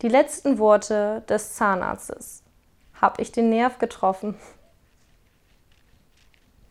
Die letzten Worte des Zahnarztes. Hab ich den Nerv getroffen?